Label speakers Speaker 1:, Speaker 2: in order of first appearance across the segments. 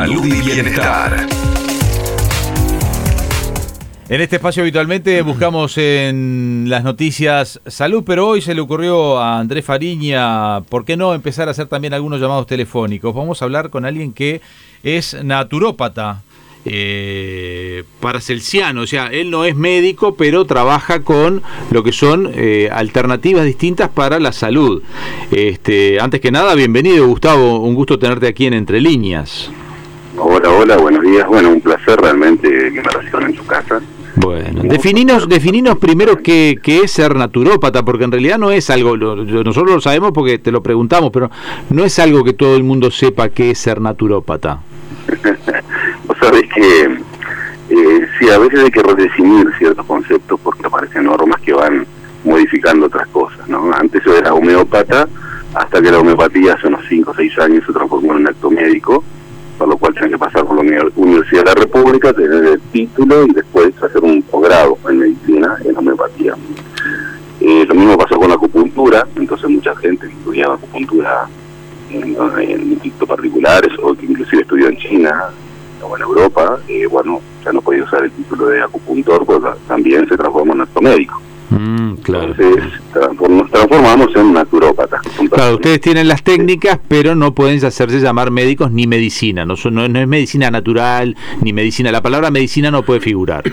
Speaker 1: Salud y bienestar.
Speaker 2: En este espacio habitualmente buscamos en las noticias salud, pero hoy se le ocurrió a Andrés Fariña, ¿por qué no empezar a hacer también algunos llamados telefónicos? Vamos a hablar con alguien que es naturópata, eh, paracelsiano, o sea, él no es médico, pero trabaja con lo que son eh, alternativas distintas para la salud. Este, antes que nada, bienvenido Gustavo, un gusto tenerte aquí en Entre Líneas.
Speaker 3: Hola, hola, buenos días. Bueno, un placer realmente que me reciban en su casa.
Speaker 2: Bueno, defininos, defininos primero qué, qué, es ser naturópata, porque en realidad no es algo, nosotros lo sabemos porque te lo preguntamos, pero no es algo que todo el mundo sepa qué es ser naturópata.
Speaker 3: Vos sabés que eh, sí, a veces hay que redefinir ciertos conceptos porque aparecen normas que van modificando otras cosas, ¿no? Antes yo era homeópata, hasta que la homeopatía hace unos 5 o 6 años se transformó en un acto médico, lo cual tenés que pasar por la Universidad de la República, tener el título y después hacer un posgrado en medicina, en homeopatía. Eh, lo mismo pasó con la acupuntura, entonces mucha gente estudiaba acupuntura en, en institutos particulares o que inclusive estudió en China o en Europa, eh, bueno, ya no podía usar el título de acupuntor, pues también se transformó en acto médico.
Speaker 2: Claro.
Speaker 3: Entonces nos transformamos en naturópatas.
Speaker 2: Claro, ustedes tienen las técnicas, pero no pueden hacerse llamar médicos ni medicina. No, son, no, es medicina natural ni medicina. La palabra medicina no puede figurar.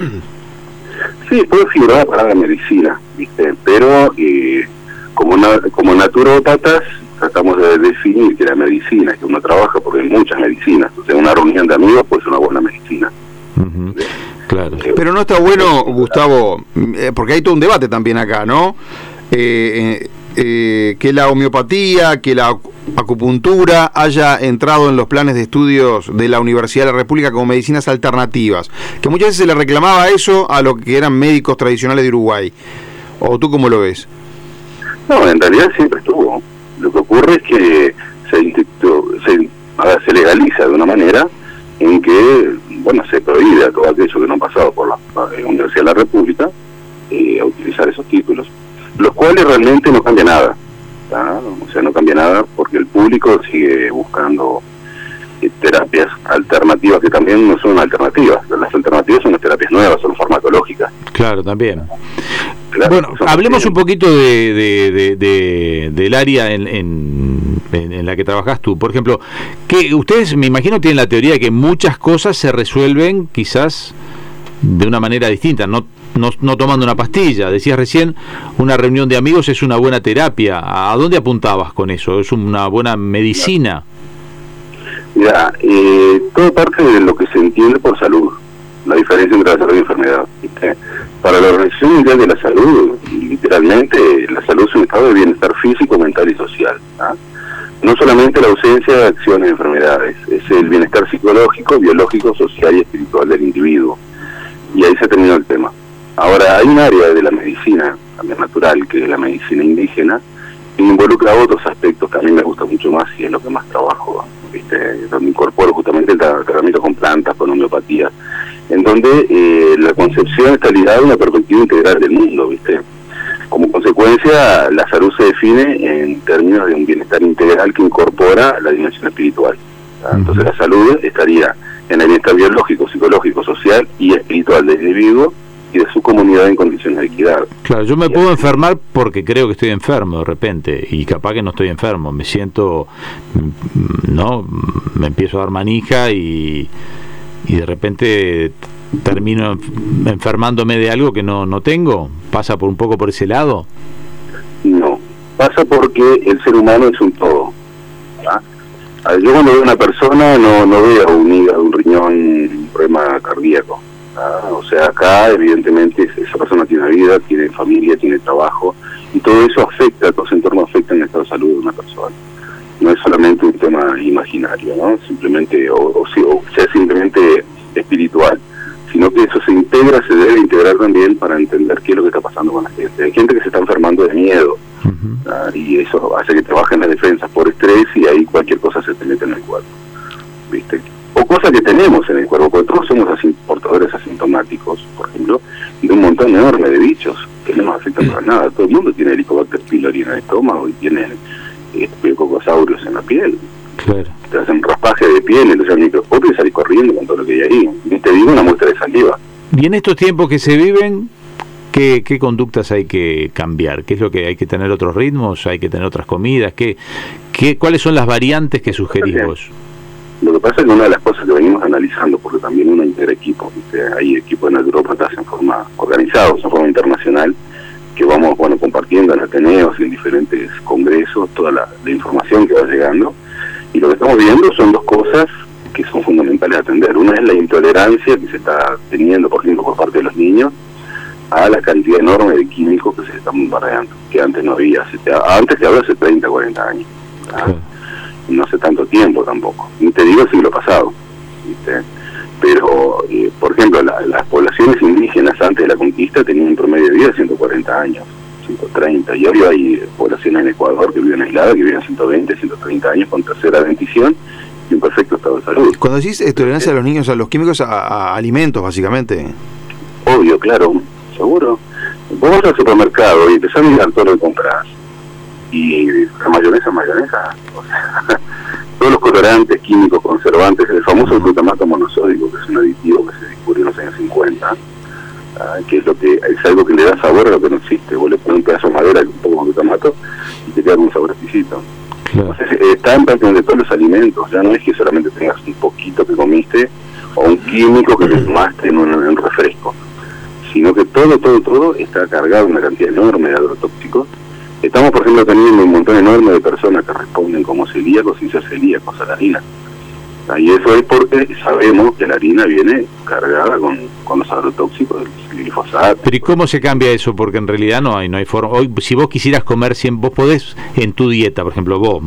Speaker 3: Sí, puede figurar la palabra medicina, ¿viste? pero eh, como, como naturópatas tratamos de definir que la medicina, que uno trabaja porque hay muchas medicinas. O sea, una reunión de amigos pues una buena medicina.
Speaker 2: Claro.
Speaker 4: Pero no está bueno, Gustavo, eh, porque hay todo un debate también acá, ¿no? Eh, eh, que la homeopatía, que la acupuntura haya entrado en los planes de estudios de la Universidad de la República como medicinas alternativas, que muchas veces se le reclamaba eso a lo que eran médicos tradicionales de Uruguay. ¿O tú cómo lo ves?
Speaker 3: No, en realidad siempre estuvo. Lo que ocurre es que se, se, se legaliza de una manera en que bueno, se prohíbe a todo aquello que no ha pasado por la, Universidad de la República eh, a utilizar esos títulos, los cuales realmente no cambia nada. O sea, no cambia nada porque el público sigue buscando eh, terapias alternativas que también no son alternativas. Las alternativas son las terapias nuevas, son farmacológicas.
Speaker 2: Claro, también. bueno, hablemos un poquito de, del área en, en, la que trabajas tú. Por ejemplo, que ustedes, me imagino, tienen la teoría de que muchas cosas se resuelven quizás de una manera distinta, no, no, tomando una pastilla. Decías recién, una reunión de amigos es una buena terapia. ¿A dónde apuntabas con eso? ¿Es una buena medicina?
Speaker 3: Mira, eh, todo parte de lo que se entiende por salud, la diferencia entre la salud y enfermedad. Para la Organización Mundial de la Salud, literalmente, la salud es un estado de bienestar físico. No solamente la ausencia de acciones de enfermedades, es el bienestar psicológico, biológico, social y espiritual del individuo. Y ahí se terminó el tema. Ahora, hay un área de la medicina, también natural, que es la medicina indígena, que involucra otros aspectos que a mí me gusta mucho más y es lo que más trabajo, ¿viste? donde incorporo justamente el tratamiento con plantas, con homeopatía, en donde eh, la concepción está ligada a una perspectiva integral del mundo, ¿viste? La salud se define en términos de un bienestar integral que incorpora la dimensión espiritual. Entonces la salud estaría en el bienestar biológico, psicológico, social y espiritual del individuo y de su comunidad en condiciones de equidad.
Speaker 2: Claro, yo me puedo enfermar porque creo que estoy enfermo de repente y capaz que no estoy enfermo, me siento, ¿no? Me empiezo a dar manija y, y de repente termino enfermándome de algo que no, no tengo? ¿Pasa por un poco por ese lado?
Speaker 3: Pasa porque el ser humano es un todo. Yo cuando veo a una persona no, no veo un hígado, un riñón, un problema cardíaco. O sea, acá evidentemente esa persona tiene vida, tiene familia, tiene trabajo, y todo eso afecta, todo ese entorno afecta en el estado de salud de una persona. No es solamente un tema imaginario, ¿no? Simplemente, o, o, o sea, simplemente espiritual sino que eso se integra, se debe integrar también para entender qué es lo que está pasando con la gente. Hay gente que se está enfermando de miedo y eso hace que trabajen las defensas por estrés y ahí cualquier cosa se te mete en el cuerpo. ¿viste? O cosas que tenemos en el cuerpo, porque todos somos portadores asintomáticos, por ejemplo, de un montón enorme de bichos que no nos afectan para nada. Todo el mundo tiene Helicobacter pylori en el estómago y tiene este, cocosaurios en la piel. Te hacen raspaje de pie en el microscopio y salís corriendo con todo lo que hay ahí. Y te digo una muestra de saliva.
Speaker 2: Y en estos tiempos que se viven, ¿qué, ¿qué, conductas hay que cambiar? ¿Qué es lo que hay que tener otros ritmos? ¿Hay que tener otras comidas? ¿Qué, qué, ¿Cuáles son las variantes que sugerís vos?
Speaker 3: Lo que pasa es que una de las cosas que venimos analizando, porque también uno integra equipos, hay equipos de naturópatas en forma organizados, en forma internacional, que vamos bueno compartiendo en Ateneos y en diferentes congresos toda la, información que va llegando. Y lo que estamos viendo son dos cosas que son fundamentales a atender. Una es la intolerancia que se está teniendo, por ejemplo, por parte de los niños, a la cantidad enorme de químicos que se están bombardeando, que antes no había. Antes se habla hace 30, 40 años no hace tanto tiempo tampoco, ni te digo el siglo pasado. Pero, eh, por ejemplo, las poblaciones indígenas antes de la conquista tenían un promedio de vida de 140 años, 130, y hoy hay poblaciones en Ecuador que viven aisladas, que viven 120, 130 años con tercera dentición y un perfecto estado de salud.
Speaker 4: Cuando decís tolerancia a los niños a los químicos, a, alimentos, básicamente.
Speaker 3: Obvio, claro, seguro. Vos vas al supermercado y empezás a mirar todo lo que compras y la mayonesa, mayonesa, todos los colorantes, químicos, conservantes, el famoso glutamato monosódico, que es un aditivo que se descubrió en los años 50, ah, que es lo que es algo que le da sabor a lo que no existe. Vos le pones un pedazo de madera y un poco de glutamato y te queda un sabor exquisito. Entonces, está en prácticamente todos los alimentos, ya no es que solamente tengas un poquito que comiste o un químico que te tomaste en un, refresco, sino que todo, todo, todo está cargado de una cantidad enorme de agrotóxicos Estamos, por ejemplo, teniendo un montón enorme de personas que responden como celíacos sin ser celíacos a la harina. Y eso es porque sabemos que la harina viene cargada con, con los agrotóxicos del glifosato.
Speaker 2: Pero ¿y cómo se cambia eso? Porque en realidad no hay, no hay forma. Hoy, si vos quisieras comer 100, vos podés en tu dieta, por ejemplo, vos,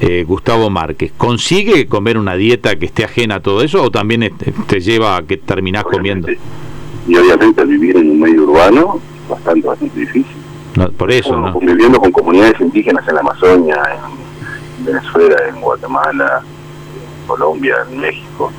Speaker 2: eh, Gustavo Márquez, ¿consigue comer una dieta que esté ajena a todo eso o también te lleva a que terminás comiendo?
Speaker 3: Y obviamente vivir en un medio urbano bastante, bastante difícil
Speaker 2: por eso, ¿no?
Speaker 3: Conviviendo con comunidades indígenas en la Amazonia, en Venezuela, en Guatemala, en Colombia, en México.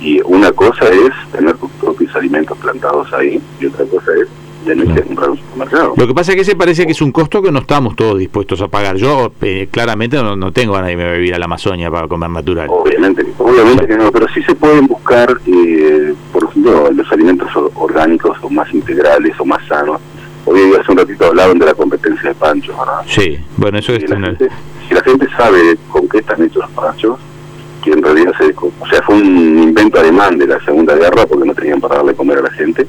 Speaker 3: Y una cosa es tener tus propios alimentos plantados ahí y otra cosa es tener que comprar un supermercado.
Speaker 2: Lo que pasa es que ese parece que es un costo que no estamos todos dispuestos a pagar. Yo eh, claramente no, tengo ganas de vivir a la Amazonia para comer natural.
Speaker 3: Obviamente, obviamente que no, pero sí se pueden buscar, eh, por ejemplo, los alimentos orgánicos o más integrales o más sanos Hoy hace un ratito hablaban de la competencia de panchos, ¿verdad?
Speaker 2: Sí, bueno, eso es...
Speaker 3: La gente, si la gente sabe con qué están hechos los panchos, que en realidad se, o sea, fue un invento alemán de la Segunda Guerra porque no tenían para darle comer a la gente.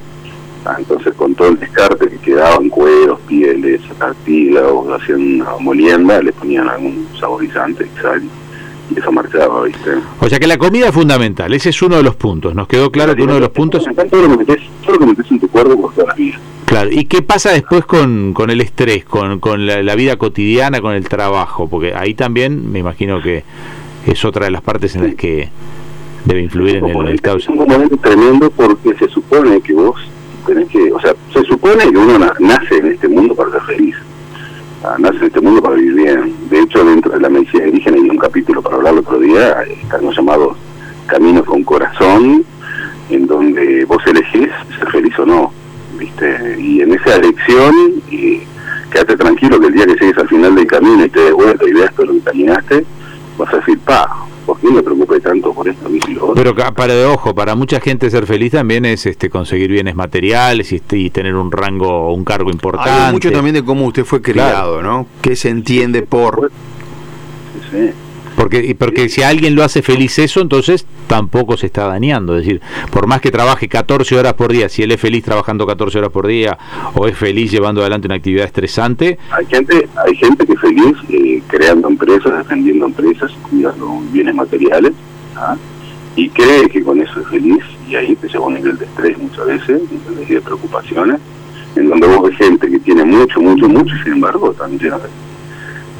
Speaker 3: Ah, entonces, con todo el descarte que quedaban, cueros, pieles, cartílagos, hacían una molienda, le ponían algún saborizante, sal, y eso marchaba, ¿viste?
Speaker 2: O sea que la comida es fundamental, ese es uno de los puntos. Nos quedó claro que uno de los puntos.
Speaker 3: Todo lo que metes, todo lo que metes en tu cuerpo por toda la vida.
Speaker 2: Claro, ¿y qué pasa después con, con el estrés, con, con la, vida cotidiana, con el trabajo? Porque ahí también me imagino que es otra de las partes en las que debe influir en el, el causa. Es
Speaker 3: un componente tremendo porque se supone que vos que, o sea, se supone que uno nace en este mundo para ser feliz, ah, nace en este mundo para vivir bien. De hecho, dentro de la medicina indígena hay un capítulo para hablar el otro día, están los llamados caminos con corazón, en donde vos elegís ser feliz o no y en esa elección, y quédate tranquilo que el día que llegues al final del camino y te des vuelta y veas todo lo que caminaste, vas a decir, pa, ¿por qué me preocupé tanto por esto?
Speaker 2: Pero para de ojo, para mucha gente ser feliz también es este conseguir bienes materiales y, y tener un rango, un cargo importante. Hay
Speaker 4: mucho también de cómo usted fue criado, ¿no? ¿Qué se entiende por...
Speaker 2: Sí. Porque, porque si alguien lo hace feliz eso, entonces tampoco se está dañando. Es decir, por más que trabaje 14 horas por día, si él es feliz trabajando 14 horas por día o es feliz llevando adelante una actividad estresante.
Speaker 3: Hay gente, hay gente que es feliz eh, creando empresas, defendiendo empresas, cuidando bienes materiales. ¿ah? Y cree que con eso es feliz y ahí te lleva un nivel de estrés muchas veces de preocupaciones, en donde vos ves gente que tiene mucho, mucho, mucho y sin embargo también tiene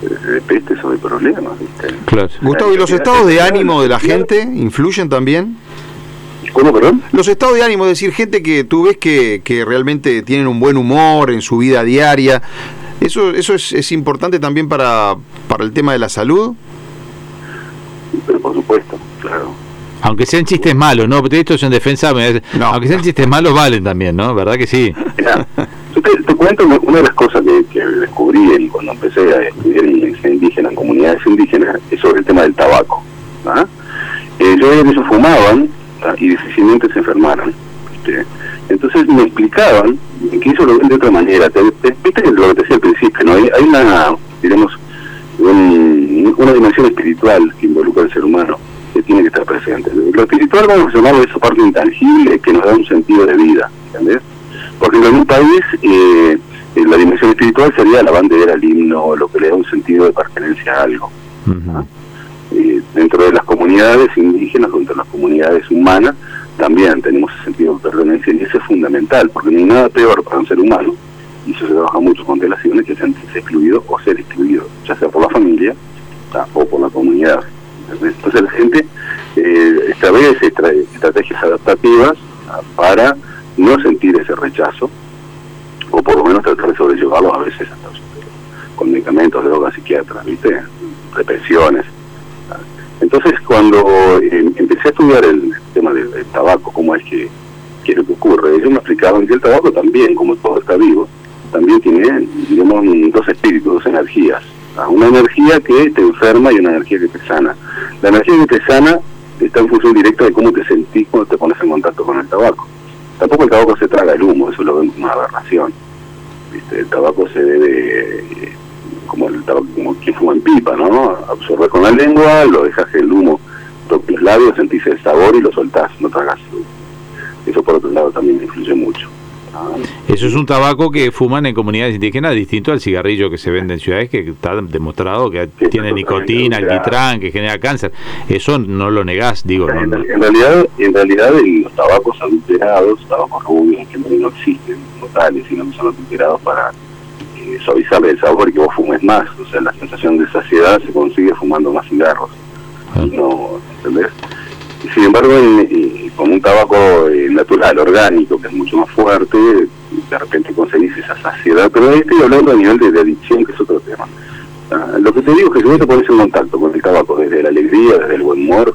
Speaker 3: de peste sobre problemas.
Speaker 4: Gustavo, ¿y los estados de ánimo de la gente influyen también?
Speaker 3: ¿Cómo, perdón?
Speaker 4: Los estados de ánimo, es decir, gente que tú ves que, que realmente tienen un buen humor en su vida diaria, ¿eso, eso es, es importante también para, para el tema de la salud?
Speaker 3: Pero por supuesto, claro.
Speaker 2: Aunque sean chistes malos, ¿no? Esto es en defensa, no. aunque sean chistes malos, valen también, ¿no? ¿Verdad que sí?
Speaker 3: te, cuento una de las cosas descubrí cuando empecé a estudiar indígena en comunidades indígenas es sobre el tema del tabaco. ¿ah? Eh, eh, yo veía que ellos fumaban y difícilmente se enfermaran. Entonces me explicaban que eso lo ven de otra manera. Te, viste lo que te decía al principio, ¿no? Hay, una, digamos, una dimensión espiritual que involucra al ser humano que tiene que estar presente. Lo espiritual vamos a llamarlo esa parte intangible que nos da un sentido de vida, ¿entendés? Porque en un país eh, la dimensión espiritual sería la bandera, el himno, lo que le da un sentido de pertenencia a algo. Eh, dentro de las comunidades indígenas, dentro de las comunidades humanas, también tenemos ese sentido de pertenencia y eso es fundamental, porque no hay nada peor para un ser humano, y eso se trabaja mucho con relaciones, que sentirse excluido o ser excluido, ya sea por la familia o por la comunidad. Entonces la gente eh, establece estrategias adaptativas para no sentir ese rechazo, por lo menos tratar de sobrellevarlo a veces con medicamentos, drogas, psiquiatras, ¿viste? represiones. Entonces, cuando eh, empecé a estudiar el tema del, tabaco, cómo es que, que, lo que ocurre, ellos me explicaban que el tabaco también, como todo está vivo, también tiene, digamos, dos espíritus, dos energías. Una energía que te enferma y una energía que te sana. La energía que te sana está en función directa de cómo te sentís cuando te pones en contacto con el tabaco. Tampoco el tabaco se traga el humo, eso lo ven como una aberración. El tabaco se debe como el como quien fuma en pipa, ¿no? Absorber con la lengua, lo dejas el humo toque los labios, sentís el sabor y lo soltás, no tragas. Eso por otro lado también influye mucho.
Speaker 2: Eso es un tabaco que fuman en comunidades indígenas distinto al cigarrillo que se vende en ciudades que está demostrado que tiene nicotina, alquitrán, que genera cáncer. Eso no lo negás, digo.
Speaker 3: En, realidad, en realidad los tabacos adulterados, tabacos rubios, que no, existen como tales, sino que son adulterados para eh, suavizar el sabor y que vos fumes más. O sea, la sensación de saciedad se consigue fumando más cigarros. Ah. No, ¿entendés? Sin embargo, con un tabaco eh, natural, orgánico, que es mucho más fuerte, de repente conseguís esa saciedad. Pero ahí estoy hablando a nivel de, adicción, que es otro tema. Ah, lo que te digo es que si vos te pones en contacto con el tabaco desde la alegría, desde el buen humor,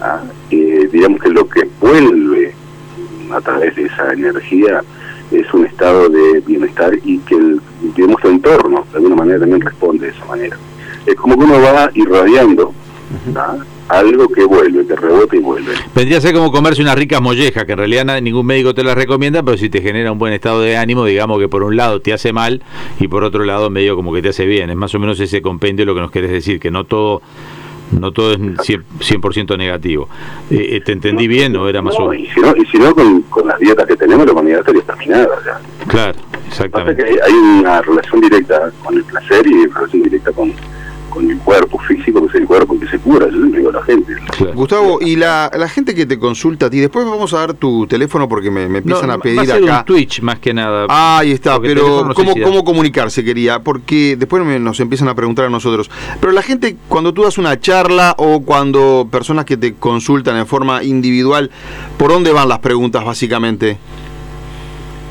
Speaker 3: ah, eh, digamos que lo que vuelve a través de esa energía es un estado de bienestar y que el, digamos, tu entorno de alguna manera también responde de esa manera. Es como que uno va irradiando algo que vuelve, que rebota y vuelve.
Speaker 2: Vendría a ser como comerse una rica molleja, que en realidad ningún médico te la recomienda, pero si te genera un buen estado de ánimo, digamos que por un lado te hace mal y por otro lado medio como que te hace bien. Es más o menos ese compendio lo que nos querés decir, que no todo no todo es 100%, negativo. Eh, eh, ¿Te entendí bien o era más
Speaker 3: o menos? Y si no, con, las dietas que tenemos, la humanidad estaría terminada. Ya.
Speaker 2: Claro, exactamente.
Speaker 3: hay una relación directa con el placer y una relación directa con, con el cuerpo físico, que es el cuerpo que se cura, yo le digo a la gente.
Speaker 4: Gustavo, y la, la, gente que te consulta a ti, después vamos a dar tu teléfono porque me, empiezan a pedir va a
Speaker 2: acá. Un Twitch más que nada.
Speaker 4: Ah, ahí está, pero ¿cómo, ¿cómo comunicarse quería? Porque después nos empiezan a preguntar a nosotros. Pero la gente, cuando tú das una charla o cuando personas que te consultan en forma individual, ¿por dónde van las preguntas básicamente?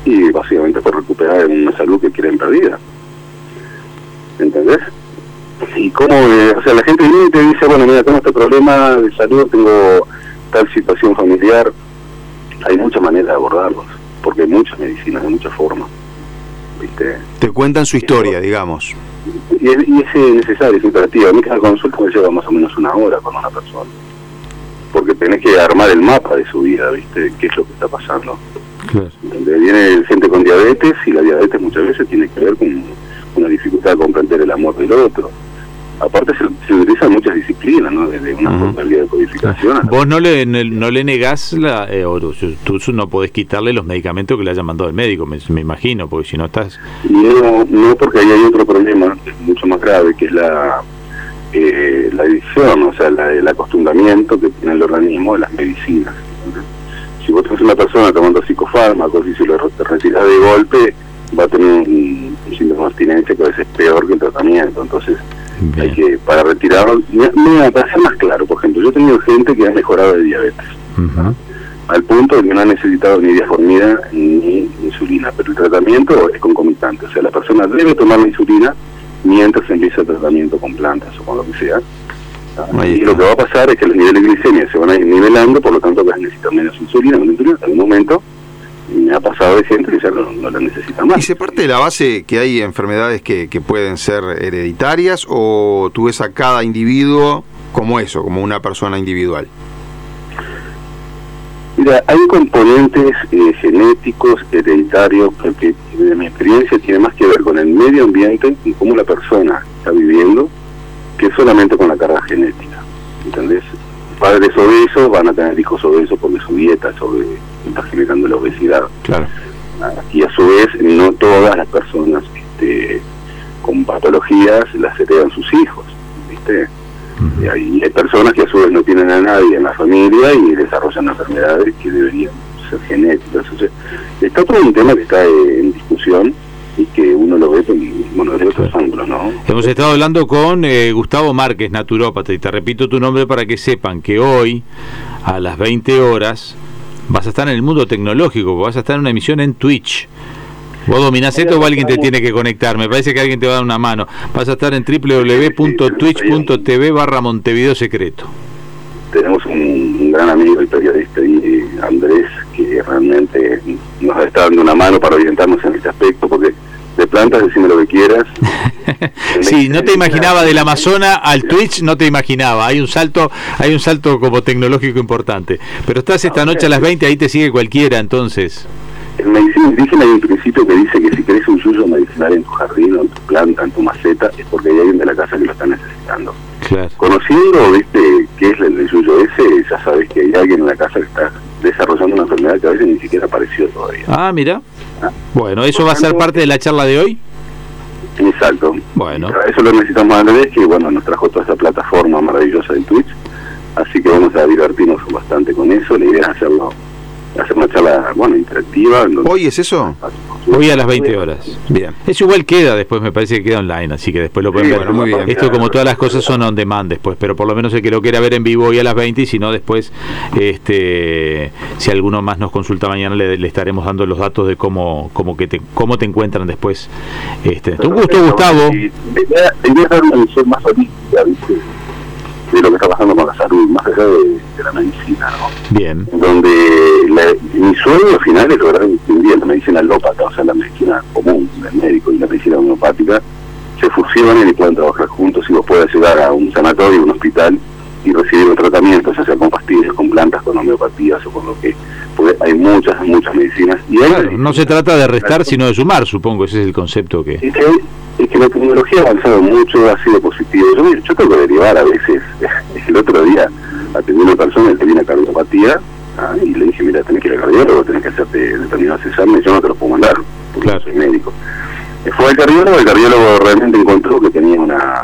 Speaker 3: Y básicamente por recuperar una salud que quieren perdida. ¿Entendés? Y cómo, eh, o sea, la gente viene y te dice, bueno, mira, tengo este problema de salud, tengo tal situación familiar, hay muchas maneras de abordarlos, porque hay muchas medicinas, de muchas formas. ¿viste?
Speaker 4: Te cuentan su historia, digamos.
Speaker 3: Y es, y es necesario, es imperativo. A mí cada consulta me lleva más o menos una hora con una persona. Porque tenés que armar el mapa de su vida, ¿viste? ¿Qué es lo que está pasando? Claro. viene gente con diabetes y la diabetes muchas veces tiene que ver con una dificultad de comprender el amor del otro aparte se, utilizan muchas disciplinas, ¿no? Desde una uh de codificación.
Speaker 2: Vos no le, no le negás, la, eh, tú, no podés quitarle los medicamentos que le hayan mandado el médico, me, imagino, porque si no estás...
Speaker 3: No, no, porque ahí hay otro problema mucho más grave, que es la eh, la adicción, o sea, el acostumbramiento que tiene el organismo de las medicinas. si vos tenés una persona tomando psicofármacos y si lo retiras de golpe, va a tener un, un síndrome de abstinencia que a veces es peor que el tratamiento. Entonces, hay que, para retirarlo, para ser más claro, por ejemplo, yo he tenido gente que ha mejorado de diabetes, al punto de que no ha necesitado ni diaformida ni insulina, pero el tratamiento es concomitante, o sea, la persona debe tomar la insulina mientras empieza el tratamiento con plantas o con lo que sea. Y lo que va a pasar es que los niveles de glicemia se van a ir nivelando, por lo tanto vas a necesitar menos insulina, menos insulina, en algún momento me ha pasado de gente que ya no, la necesita más.
Speaker 4: ¿Y se parte de la base que hay enfermedades que, pueden ser hereditarias o tú ves a cada individuo como eso, como una persona individual?
Speaker 3: Mira, hay componentes eh, genéticos, hereditarios, que de mi experiencia tiene más que ver con el medio ambiente y cómo la persona está viviendo, que solamente con la carga genética. ¿Entendés? Padres obesos van a tener hijos obesos porque su dieta sobre, está generando la obesidad.
Speaker 4: Claro.
Speaker 3: Y a su vez, no todas las personas este, con patologías las heredan sus hijos. ¿viste? Y hay, hay personas que a su vez no tienen a nadie en la familia y desarrollan enfermedades que deberían ser genéticas. O sea, está todo un tema que está eh, en discusión y que uno lo ve con, bueno, de otros ángulos, ¿no?
Speaker 2: Hemos estado hablando con eh, Gustavo Márquez, naturópata, y te repito tu nombre para que sepan que hoy, a las 20 horas, vas a estar en el mundo tecnológico, vas a estar en una emisión en Twitch. ¿Vos dominás esto o alguien te tiene que conectar? Me parece que alguien te va a dar una mano. Vas a estar en www.twitch.tv barra Montevideo Secreto.
Speaker 3: tenemos un, gran amigo y periodista Andrés que realmente nos está dando una mano para orientarnos en este aspecto porque plantas decime lo que quieras
Speaker 2: Sí, no te imaginaba del Amazonas al Twitch, no te imaginaba. Hay un salto, hay un salto como tecnológico importante. Pero estás esta noche a las 20, ahí te sigue cualquiera, entonces.
Speaker 3: en medicina indígena hay un principio que dice que si querés un yuyo medicinal en tu jardín o en tu planta, en tu maceta es porque hay alguien de la casa que lo está necesitando
Speaker 2: Claro.
Speaker 3: conociendo viste qué es el, yuyo ese ya sabes que hay alguien en la casa que está desarrollando una enfermedad que a veces ni siquiera apareció todavía
Speaker 2: Ah, mira. Bueno, ¿eso va a ser parte de la charla de hoy?
Speaker 3: Exacto.
Speaker 2: Bueno.
Speaker 3: Eso lo necesitamos a Andrés, que bueno, nos trajo toda esa plataforma maravillosa de Twitch. Así que vamos a divertirnos bastante con eso. La idea es hacerlo, hacer una charla, bueno, interactiva.
Speaker 4: ¿Hoy es eso?
Speaker 2: Hoy a las 20 horas.
Speaker 4: Bien.
Speaker 2: Eso igual queda después, me parece que queda online, así que después lo pueden
Speaker 3: Sí,
Speaker 2: ver.
Speaker 3: bueno, muy bien.
Speaker 2: Esto como todas las cosas son on demand después, pero por lo menos el que lo quiera ver en vivo hoy a las 20 y si no después, este, si alguno más nos consulta mañana le, le estaremos dando los datos de cómo, cómo que te, cómo te encuentran después. Este, un gusto Gustavo.
Speaker 3: Y de lo que está pasando con la salud, más allá de, de la medicina, ¿no?
Speaker 2: Bien.
Speaker 3: donde la- mi sueño final es lograr distinguir la medicina alópata, o sea, la medicina común del médico y la medicina homeopática, se fusionen y puedan trabajar juntos y vos puedas llegar a un sanatorio, un hospital y recibir un tratamiento, ya sea con pastillas, con plantas, con homeopatías o con lo que... Porque hay muchas, muchas medicinas. Y
Speaker 2: Claro, no se trata de restar, sino de sumar, supongo, ese es el concepto que...
Speaker 3: es que, es que la tecnología ha avanzado mucho, ha sido positivo. Yo, yo tengo que derivar a veces. El otro día atendí a una persona que tenía cardiopatía ah, y le dije, mira, tenés que ir al cardiólogo, tenés que hacerte determinados exámenes, yo no te los puedo mandar, porque
Speaker 2: Claro.
Speaker 3: yo soy médico. Eh, Fue al cardiólogo, el cardiólogo realmente encontró que tenía una,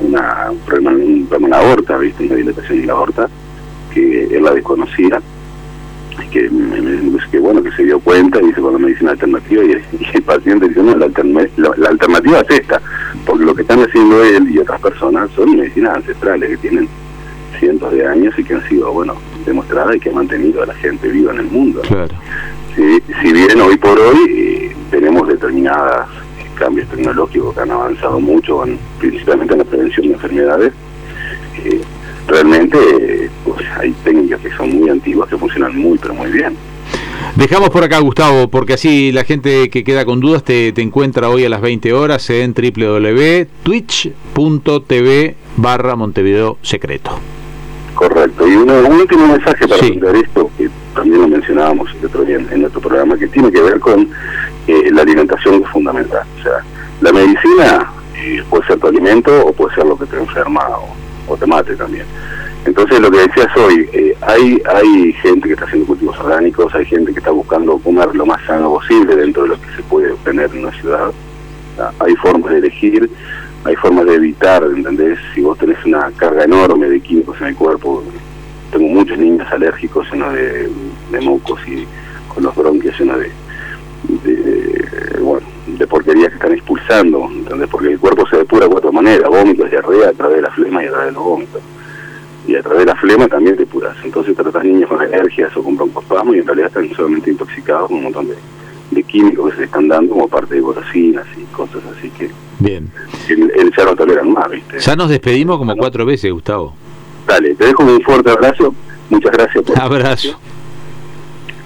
Speaker 3: una, un problema, un problema en la aorta, ¿viste? una dilatación en la aorta, que él la desconocía y que, me- me- me- que bueno que se dio cuenta y con la medicina alternativa y, y el paciente dice no la, alterna- la, la alternativa es esta porque lo que están haciendo él y otras personas son medicinas ancestrales que tienen cientos de años y que han sido bueno demostradas y que han mantenido a la gente viva en el mundo ¿no?
Speaker 2: Claro.
Speaker 3: si, si bien hoy por hoy eh, tenemos determinados cambios tecnológicos que han avanzado mucho, en- principalmente en la prevención de enfermedades, eh, realmente eh, pues, hay técnicas que son muy antiguas que funcionan muy, pero muy bien.
Speaker 2: Dejamos por acá, Gustavo, porque así la gente que queda con dudas te, te encuentra hoy a las 20 horas en www.twitch.tv barra Montevideo Secreto.
Speaker 3: Correcto. Y uno- un último mensaje para
Speaker 2: Sí.
Speaker 3: esto, que también lo mencionábamos el otro día en, en nuestro programa, que tiene que ver con eh, la alimentación es fundamental. O sea, la medicina eh, puede ser tu alimento o puede ser lo que te enferma o, te mate también. Entonces, lo que decías hoy, eh, hay, hay gente que está haciendo cultivos orgánicos, hay gente que está buscando comer lo más sano posible dentro de lo que se puede obtener en una ciudad. Hay formas de elegir, hay formas de evitar, ¿entendés? Si vos tenés una carga enorme de químicos en el cuerpo, tengo muchos niños alérgicos llenos de, de mocos y con los bronquios llenos de, de, bueno, de porquerías que están expulsando, ¿entendés? Porque el cuerpo se depura de cuatro maneras, vómitos, diarrea, a través de la flema y a través de los vómitos. Y a través de la flema también te puras. Entonces tratas niños con alergias o con broncospasmo y en realidad están solamente intoxicados con un montón de, de químicos que se están dando como parte de golosinas y cosas así que
Speaker 2: Bien.
Speaker 3: él, él ya no toleran más, ¿viste?
Speaker 2: Ya nos despedimos como cuatro veces, Gustavo.
Speaker 3: Dale, te dejo un fuerte abrazo. Muchas gracias por
Speaker 2: Abrazo.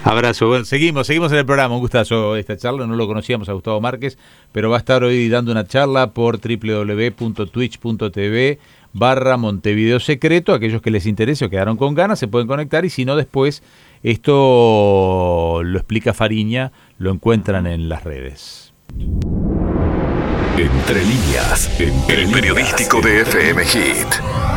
Speaker 2: Abrazo. Bueno, seguimos, seguimos en el programa. Un gustazo esta charla. No lo conocíamos a Gustavo Márquez, pero va a estar hoy dando una charla por www.twitch.tv barra Montevideo Secreto. Aquellos que les interese o quedaron con ganas se pueden conectar y si no después Esto lo explica Fariña, lo encuentran en las redes.
Speaker 1: Entre líneas, el periodístico de FM Hit.